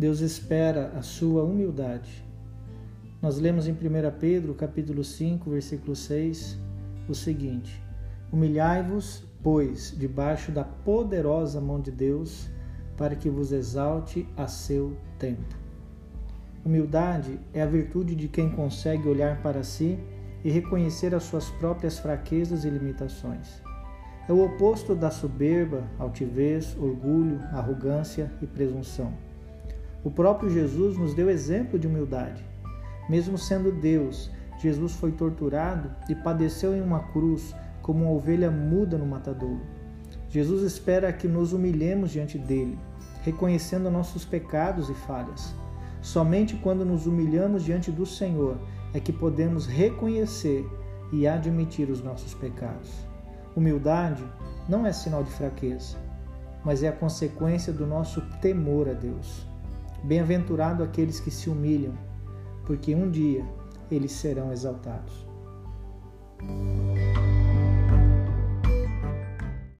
Deus espera a sua humildade. Nós lemos em 1 Pedro, capítulo 5, versículo 6, o seguinte: Humilhai-vos, pois, debaixo da poderosa mão de Deus, para que vos exalte a seu tempo. Humildade é a virtude de quem consegue olhar para si e reconhecer as suas próprias fraquezas e limitações. É o oposto da soberba, altivez, orgulho, arrogância e presunção. O próprio Jesus nos deu exemplo de humildade. Mesmo sendo Deus, Jesus foi torturado e padeceu em uma cruz como uma ovelha muda no matadouro. Jesus espera que nos humilhemos diante dele, reconhecendo nossos pecados e falhas. Somente quando nos humilhamos diante do Senhor é que podemos reconhecer e admitir os nossos pecados. Humildade não é sinal de fraqueza, mas é a consequência do nosso temor a Deus. Bem-aventurado aqueles que se humilham, porque um dia eles serão exaltados.